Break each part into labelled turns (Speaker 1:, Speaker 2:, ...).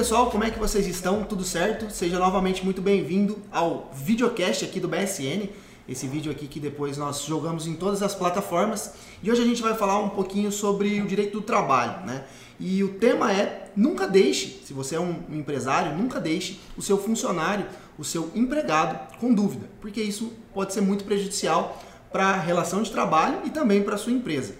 Speaker 1: pessoal, como é que vocês estão? Tudo certo? Seja novamente muito bem-vindo ao videocast aqui do BSN. Esse vídeo aqui que depois nós jogamos em todas as plataformas. E hoje a gente vai falar um pouquinho sobre o direito do trabalho, né? E o tema é nunca deixe, se você é um empresário, nunca deixe o seu funcionário, o seu empregado com dúvida, porque isso pode ser muito prejudicial para a relação de trabalho e também para a sua empresa.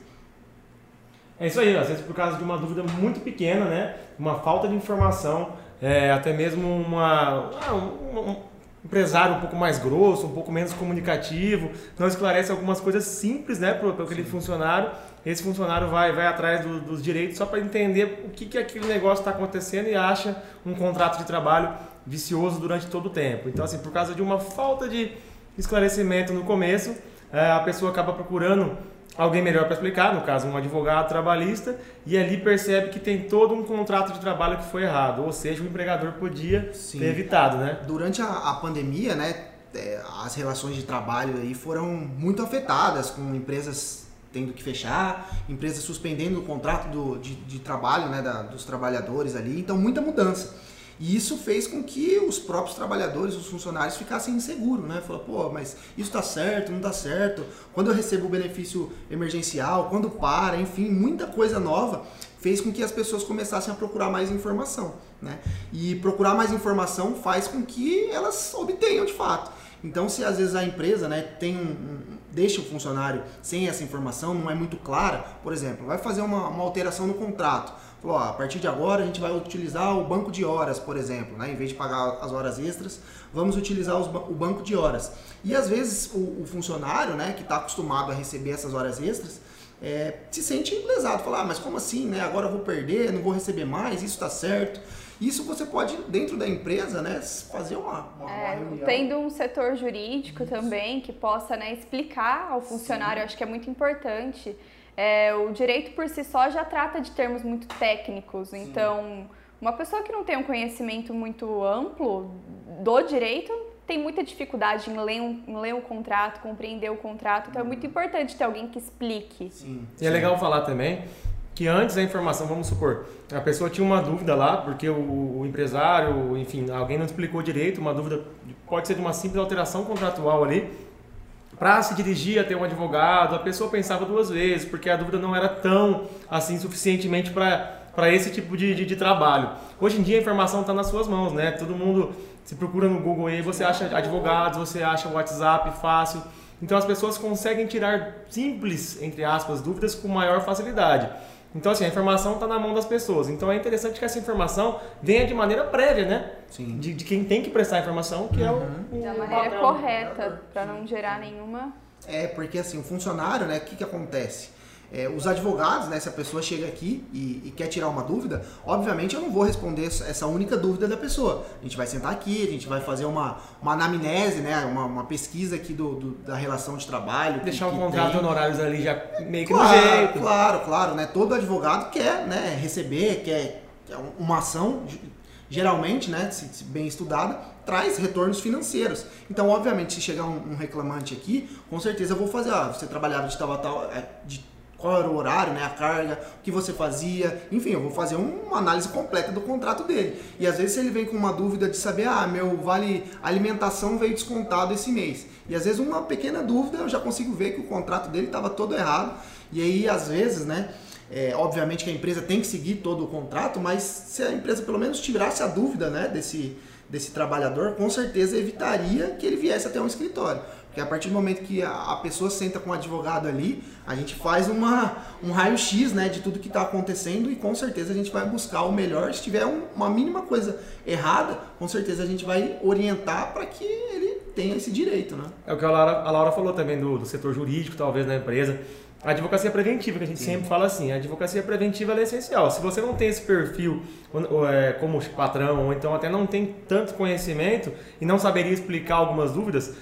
Speaker 2: É isso aí, às vezes por causa de uma dúvida muito pequena, né? Uma falta de informação, é, até mesmo uma, ah, um, empresário um pouco mais grosso, um pouco menos comunicativo, não esclarece algumas coisas simples, né, para aquele Sim. funcionário. Esse funcionário vai, vai atrás do, dos direitos só para entender o que, que aquele negócio está acontecendo e acha um contrato de trabalho vicioso durante todo o tempo. Então, assim, por causa de uma falta de esclarecimento no começo, é, a pessoa acaba procurando alguém melhor para explicar, no caso um advogado trabalhista, e ali percebe que tem todo um contrato de trabalho que foi errado, ou seja, o empregador podia Sim. ter evitado, né?
Speaker 1: Durante a, a pandemia, né, é, as relações de trabalho aí foram muito afetadas, com empresas tendo que fechar, empresas suspendendo o contrato do, de, de trabalho né, da, dos trabalhadores ali, então muita mudança. E isso fez com que os próprios trabalhadores, os funcionários ficassem inseguros, né? Falou, pô, mas isso tá certo, não tá certo. Quando eu recebo o benefício emergencial, quando para, enfim, muita coisa nova fez com que as pessoas começassem a procurar mais informação, né? E procurar mais informação faz com que elas obtenham de fato. Então, se às vezes a empresa, né, tem um, um deixa o funcionário sem essa informação, não é muito clara, por exemplo, vai fazer uma, uma alteração no contrato Falou, ó, a partir de agora a gente vai utilizar o banco de horas, por exemplo, né? em vez de pagar as horas extras, vamos utilizar os, o banco de horas. E às vezes o, o funcionário, né, que está acostumado a receber essas horas extras, é, se sente lesado, fala, ah, mas como assim, né? Agora eu vou perder, não vou receber mais, isso está certo. Isso você pode, dentro da empresa, né, fazer uma, uma,
Speaker 3: é, uma Tendo um setor jurídico isso. também que possa né, explicar ao funcionário, acho que é muito importante. É, o direito por si só já trata de termos muito técnicos, Sim. então uma pessoa que não tem um conhecimento muito amplo do direito tem muita dificuldade em ler, um, em ler um contrato, compreender o contrato, então é muito uhum. importante ter alguém que explique.
Speaker 2: Sim. E é legal falar também que antes a informação, vamos supor, a pessoa tinha uma dúvida lá, porque o, o, empresário, enfim, alguém não explicou direito, uma dúvida pode ser de uma simples alteração contratual ali, para se dirigir até um advogado, a pessoa pensava duas vezes, porque a dúvida não era tão assim suficientemente para esse tipo de, de, de, trabalho. Hoje em dia a informação está nas suas mãos, né? Todo mundo se procura no Google aí, você acha advogados, você acha WhatsApp fácil. Então as pessoas conseguem tirar simples, entre aspas, dúvidas com maior facilidade. Então, assim, a informação está na mão das pessoas. Então, é interessante que essa informação venha de maneira prévia, né? Sim. De, de quem tem que prestar a informação, que uhum. é o,
Speaker 3: o. Da maneira padrão. correta, para não gerar nenhuma.
Speaker 1: É, porque, assim, o funcionário, né, o que, que acontece? É, os advogados, né, se a pessoa chega aqui e, e, quer tirar uma dúvida, obviamente eu não vou responder essa única dúvida da pessoa. A gente vai sentar aqui, a gente vai fazer uma, uma anamnese, né, uma, uma pesquisa aqui do, do, da relação de trabalho.
Speaker 2: Deixar o contrato de honorários ali já meio que
Speaker 1: claro,
Speaker 2: no jeito.
Speaker 1: Claro, claro, né? Todo advogado quer né, receber, quer, quer uma ação, geralmente, né, se, bem estudada, traz retornos financeiros. Então, obviamente, se chegar um, um, reclamante aqui, com certeza eu vou fazer, ó, você trabalhava de tal a tal, é, de qual era o horário, né, a carga, o que você fazia, enfim, eu vou fazer uma análise completa do contrato dele. E às vezes ele vem com uma dúvida de saber, ah, meu vale alimentação veio descontado esse mês. E às vezes uma pequena dúvida eu já consigo ver que o contrato dele estava todo errado. E aí às vezes, né, é, obviamente que a empresa tem que seguir todo o contrato, mas se a empresa pelo menos tirasse a dúvida, né, desse desse trabalhador, com certeza evitaria que ele viesse até um escritório. Porque a partir do momento que a, pessoa senta com o advogado ali, a gente faz uma, um raio-x né, de tudo que está acontecendo e com certeza a gente vai buscar o melhor. Se tiver um, uma mínima coisa errada, com certeza a gente vai orientar para que ele tenha esse direito. Né?
Speaker 2: É o que a Laura, a Laura falou também do, do setor jurídico, talvez, da empresa. A advocacia preventiva, que a gente Sim. sempre fala assim, a advocacia preventiva é essencial. Se você não tem esse perfil é, como patrão, ou então até não tem tanto conhecimento e não saberia explicar algumas dúvidas,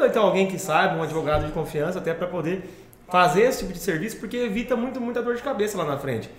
Speaker 2: procura então alguém que saiba, um advogado de confiança, até para poder fazer esse tipo de serviço, porque evita muito, muita dor de cabeça lá na frente.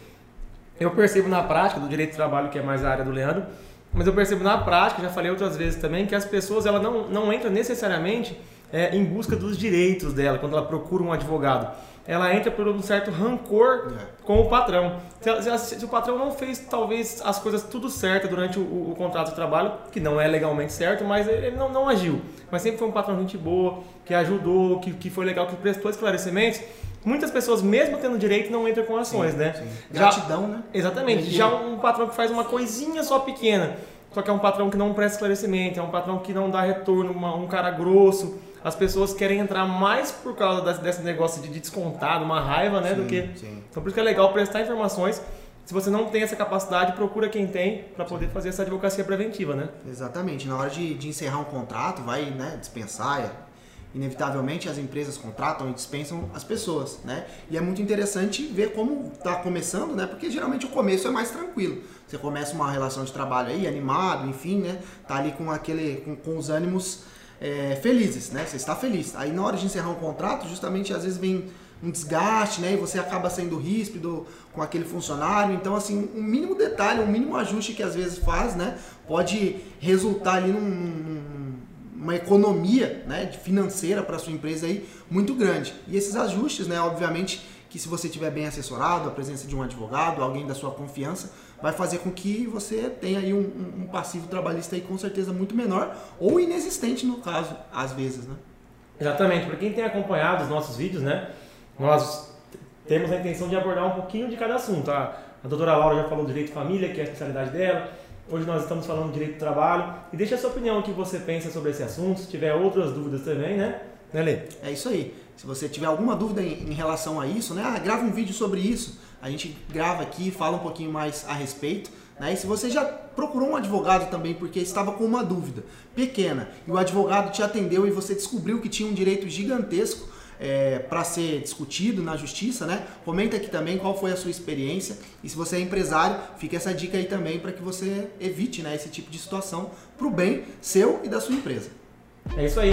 Speaker 2: Eu percebo na prática do direito do trabalho, que é mais a área do Leandro, mas eu percebo na prática, já falei outras vezes também, que as pessoas ela não, não entram necessariamente é, em busca dos direitos dela quando ela procura um advogado. Ela entra por um certo rancor
Speaker 1: É.
Speaker 2: com o patrão. Se, se- se o patrão não fez, talvez, as coisas tudo certo durante o, o- o contrato de trabalho, que não é legalmente certo, mas ele não, não agiu. Mas sempre foi um patrão gente boa, que ajudou, que, que foi legal, que prestou esclarecimentos. Muitas pessoas, mesmo tendo direito, não entram com ações, né?
Speaker 1: Sim.
Speaker 2: Já-
Speaker 1: Gratidão, né?
Speaker 2: Exatamente. Já um patrão que faz uma coisinha só pequena, só que é um patrão que não presta esclarecimento, é um patrão que não dá retorno, uma- um cara grosso. As pessoas querem entrar mais por causa desse, negócio de, de descontado, uma raiva, né, do
Speaker 1: Sim,
Speaker 2: que.
Speaker 1: sim.
Speaker 2: Então por isso que é legal prestar informações. Se você não tem essa capacidade, procura quem tem para poder fazer essa advocacia preventiva, né?
Speaker 1: Exatamente. Na hora de, de encerrar um contrato, vai né, dispensar. é, Inevitavelmente as empresas contratam e dispensam as pessoas, né? E é muito interessante ver como está começando, né? Porque geralmente o começo é mais tranquilo. Você começa uma relação de trabalho aí, animado, enfim, né? Tá ali com aquele, com, com os ânimos é, felizes, né? Você está feliz. Aí na hora de encerrar um contrato, justamente às vezes vem um desgaste, né? E você acaba sendo ríspido com aquele funcionário. Então, assim, um mínimo detalhe, um mínimo ajuste que às vezes faz, né? Pode resultar ali num, num- economia né, financeira para sua empresa aí muito grande. E esses ajustes, né, obviamente, que se você estiver bem assessorado, a presença de um advogado, alguém da sua confiança, vai fazer com que você tenha aí um, um- passivo trabalhista aí com certeza muito menor ou inexistente no caso, às vezes, né?
Speaker 2: Exatamente. Para quem tem acompanhado os nossos vídeos, né? Nós temos a intenção de abordar um pouquinho de cada assunto. A, a doutora Laura já falou do direito de família, que é a especialidade dela. Hoje nós estamos falando do direito do trabalho. E deixa a sua opinião, o que você pensa sobre esse assunto. Se tiver outras dúvidas também, né? Né, Lê?
Speaker 1: É isso aí. Se você tiver alguma dúvida em, relação a isso, né? Ah, grava um vídeo sobre isso. A gente grava aqui, fala um pouquinho mais a respeito. Né? E se você já procurou um advogado também porque estava com uma dúvida pequena e o advogado te atendeu e você descobriu que tinha um direito gigantesco para ser discutido na justiça, né? Comenta aqui também qual foi a sua experiência e se você é empresário, fica essa dica aí também para que você evite né, esse tipo de situação para o bem seu e da sua empresa.
Speaker 2: É isso aí.